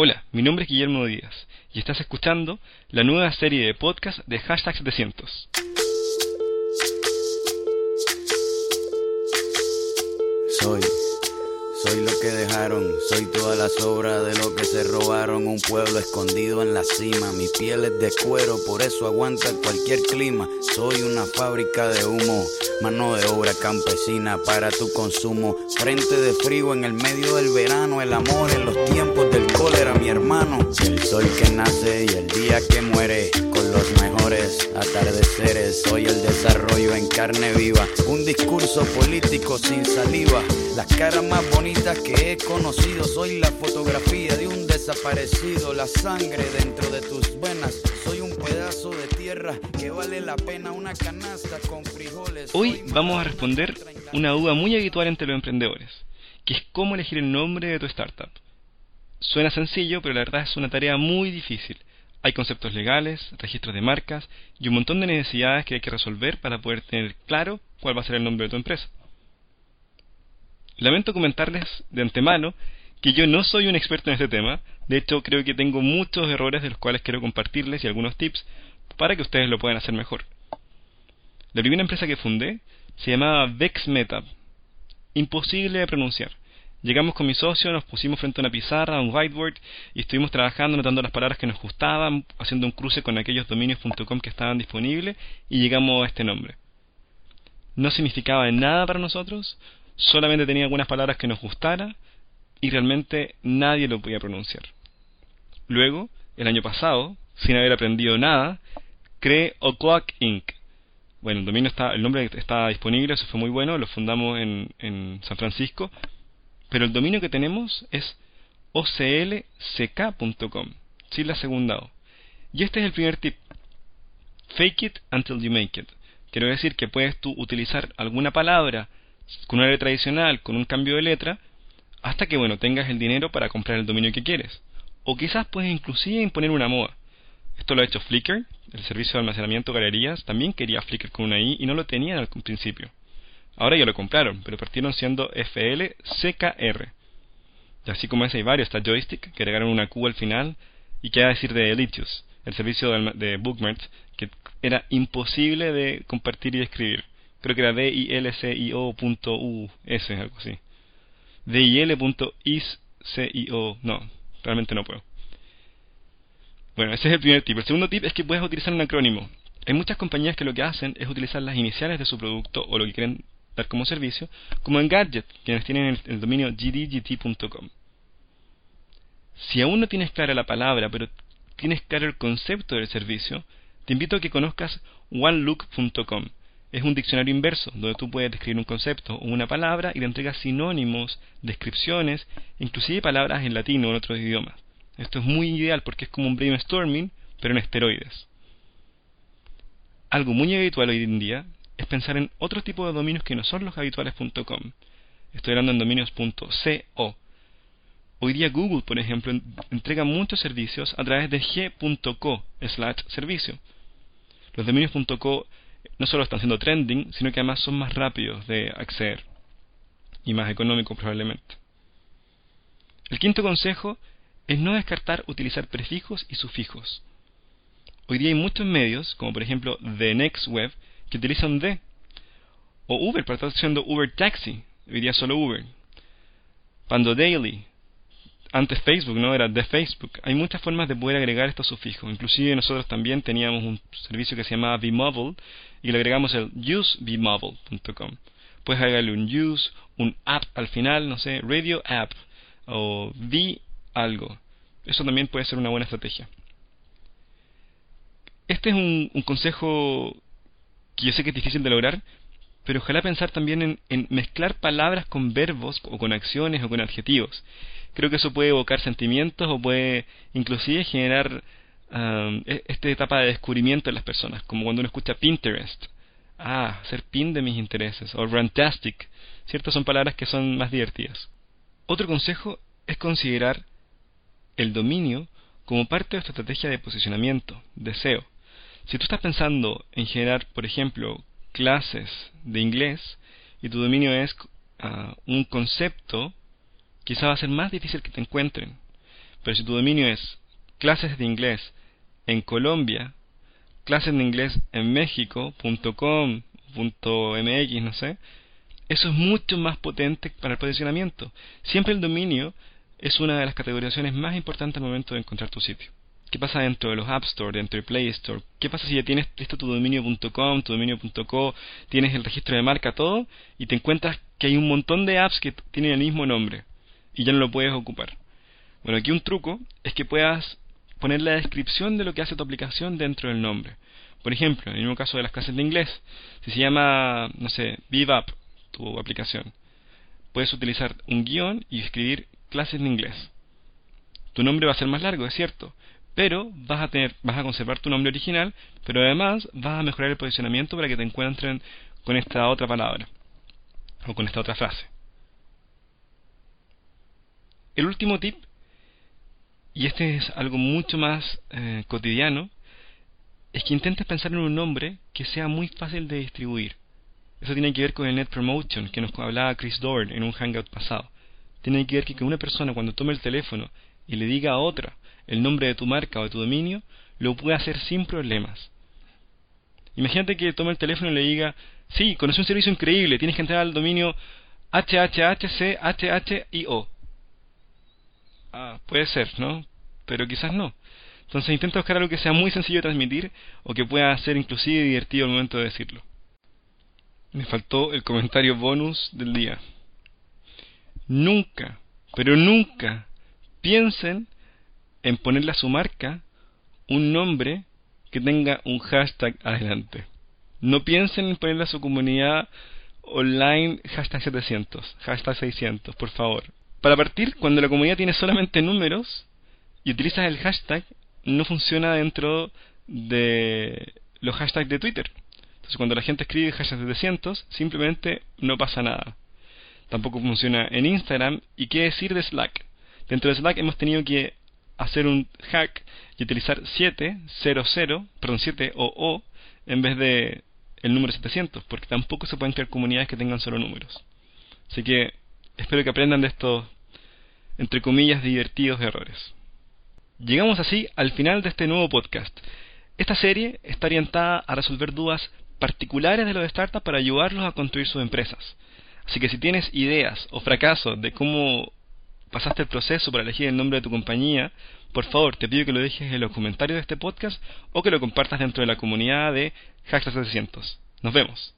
Hola, mi nombre es Guillermo Díaz y estás escuchando la nueva serie de podcast de Hashtag 700. Soy, soy lo que dejaron, soy toda la sobra de lo que se robaron. Un pueblo escondido en la cima, mi piel es de cuero, por eso aguanta cualquier clima. Soy una fábrica de humo, mano de obra campesina para tu consumo. Frente de frío en el medio del verano, el amor en los tiempos día que muere, con los mejores atardeceres. Soy el desarrollo en carne viva, un discurso político sin saliva. Las caras más bonitas que he conocido, soy la fotografía de un desaparecido, la sangre dentro de tus venas. Soy un pedazo de tierra que vale la pena una canasta con frijoles. Hoy vamos a responder 30 una duda muy habitual entre los emprendedores, que es cómo elegir el nombre de tu startup. Suena sencillo, pero la verdad es una tarea muy difícil. Hay conceptos legales, registros de marcas y un montón de necesidades que hay que resolver para poder tener claro cuál va a ser el nombre de tu empresa. Lamento comentarles de antemano que yo no soy un experto en este tema, de hecho creo que tengo muchos errores de los cuales quiero compartirles y algunos tips para que ustedes lo puedan hacer mejor. La primera empresa que fundé se llamaba VexMeta, imposible de pronunciar. Llegamos con mi socio, nos pusimos frente a una pizarra, a un whiteboard, y estuvimos trabajando, anotando las palabras que nos gustaban, haciendo un cruce con aquellos dominios.com que estaban disponibles, y llegamos a este nombre. No significaba nada para nosotros, solamente tenía algunas palabras que nos gustara, y realmente nadie lo podía pronunciar. Luego, el año pasado, sin haber aprendido nada, creé O'Clock Inc. Bueno, el dominio está, el nombre está disponible, eso fue muy bueno, lo fundamos en, en San Francisco, pero el dominio que tenemos es oclck.com, sin la segunda O. Y este es el primer tip. Fake it until you make it. Quiero decir que puedes tú utilizar alguna palabra con una letra adicional, con un cambio de letra, hasta que bueno tengas el dinero para comprar el dominio que quieres. O quizás puedes inclusive imponer una moda. Esto lo ha hecho Flickr, el servicio de almacenamiento de galerías, también quería Flickr con una I y no lo tenían al principio. Ahora ya lo compraron, pero partieron siendo FLCKR. Y así como ese hay varios, está Joystick, que agregaron una Q al final, y qué decir de Elitius, el servicio de, Bookmarks, que era imposible de compartir y escribir. Creo que era dilcio.us, algo así. dil.iscio, no, realmente no puedo. Bueno, ese es el primer tip. El segundo tip es que puedes utilizar un acrónimo. Hay muchas compañías que lo que hacen es utilizar las iniciales de su producto o lo que quieren como servicio, como en Gadget, quienes tienen el, dominio gdgt.com. Si aún no tienes clara la palabra, pero tienes claro el concepto del servicio, te invito a que conozcas onelook.com. Es un diccionario inverso, donde tú puedes describir un concepto o una palabra y le entregas sinónimos, descripciones, inclusive palabras en latín o en otros idiomas. Esto es muy ideal porque es como un brainstorming, pero en esteroides. Algo muy habitual hoy en día es pensar en otro tipo de dominios que no son los habituales.com. Estoy hablando en dominios.co. Hoy día Google, por ejemplo, en- entrega muchos servicios a través de g.co slash servicio. Los dominios.co no solo están siendo trending, sino que además son más rápidos de acceder y más económicos probablemente. El quinto consejo es no descartar utilizar prefijos y sufijos. Hoy día hay muchos medios, como por ejemplo The Next Web, que utilizan de. O Uber, para estar haciendo Uber Taxi, hoy día solo Uber. Pando Daily, antes Facebook, ¿no? Era de Facebook. Hay muchas formas de poder agregar estos sufijos. Inclusive nosotros también teníamos un servicio que se llamaba Vmobile y le agregamos el usevmobile.com. Puedes agregarle un use, un app al final, no sé, radio app o v algo. Eso también puede ser una buena estrategia. Este es un consejo que yo sé que es difícil de lograr, pero ojalá pensar también en, mezclar palabras con verbos o con acciones o con adjetivos. Creo que eso puede evocar sentimientos o puede inclusive generar um, e- esta etapa de descubrimiento en las personas, como cuando uno escucha Pinterest. Ah, ser pin de mis intereses. O Rantastic. ¿Cierto? Son palabras que son más divertidas. Otro consejo es considerar el dominio como parte de tu estrategia de posicionamiento, de SEO. Si tú estás pensando en generar, por ejemplo, clases de inglés y tu dominio es ah, un concepto, quizá va a ser más difícil que te encuentren. Pero si tu dominio es clases de inglés en Colombia, clases de inglés en México.com, .mx, no sé, eso es mucho más potente para el posicionamiento. Siempre el dominio es una de las categorizaciones más importantes al momento de encontrar tu sitio. ¿Qué pasa dentro de los App Store, dentro de Play Store? ¿Qué pasa si ya tienes listo tu dominio.com, tu dominio.co, tienes el registro de marca, todo, y te encuentras que hay un montón de apps que tienen el mismo nombre y ya no lo puedes ocupar? Bueno, aquí un truco es que puedas poner la descripción de lo que hace tu aplicación dentro del nombre. Por ejemplo, en el mismo caso de las clases de inglés, si se llama, no sé, VivUp, tu aplicación, puedes utilizar un guion y escribir clases de inglés. Tu nombre va a ser más largo, es cierto, pero vas a tener, vas a conservar tu nombre original, pero además vas a mejorar el posicionamiento para que te encuentren con esta otra palabra o con esta otra frase. El último tip, y este es algo mucho más eh, cotidiano, es que intentes pensar en un nombre que sea muy fácil de distribuir. Eso tiene que ver con el Net Promotion que nos hablaba Chris Dorn en un hangout pasado. Tiene que ver que una persona cuando tome el teléfono y le diga a otra el nombre de tu marca o de tu dominio, lo puede hacer sin problemas. Imagínate que tome el teléfono y le diga, sí, conoce un servicio increíble, tienes que entrar al dominio HHHCHHIO. Ah, puede ser, ¿no? Pero quizás no. Entonces intenta buscar algo que sea muy sencillo de transmitir o que pueda ser inclusive divertido al momento de decirlo. Me faltó el comentario bonus del día. Nunca, pero nunca piensen en ponerle a su marca un nombre que tenga un hashtag adelante. No piensen en ponerle a su comunidad online hashtag 700, hashtag 600, por favor. Para partir, cuando la comunidad tiene solamente números y utilizas el hashtag, no funciona dentro de los hashtags de Twitter. Entonces cuando la gente escribe hashtag 700, simplemente no pasa nada. Tampoco funciona en Instagram. ¿Y qué decir de Slack? Dentro de Slack hemos tenido que hacer un hack y utilizar 700, perdón, 7 o O en vez de el número 700, porque tampoco se pueden crear comunidades que tengan solo números. Así que espero que aprendan de estos, entre comillas, divertidos errores. Llegamos así al final de este nuevo podcast. Esta serie está orientada a resolver dudas particulares de los startups para ayudarlos a construir sus empresas. Así que si tienes ideas o fracasos de cómo pasaste el proceso para elegir el nombre de tu compañía, por favor te pido que lo dejes en los comentarios de este podcast o que lo compartas dentro de la comunidad de Hashtag 700. Nos vemos.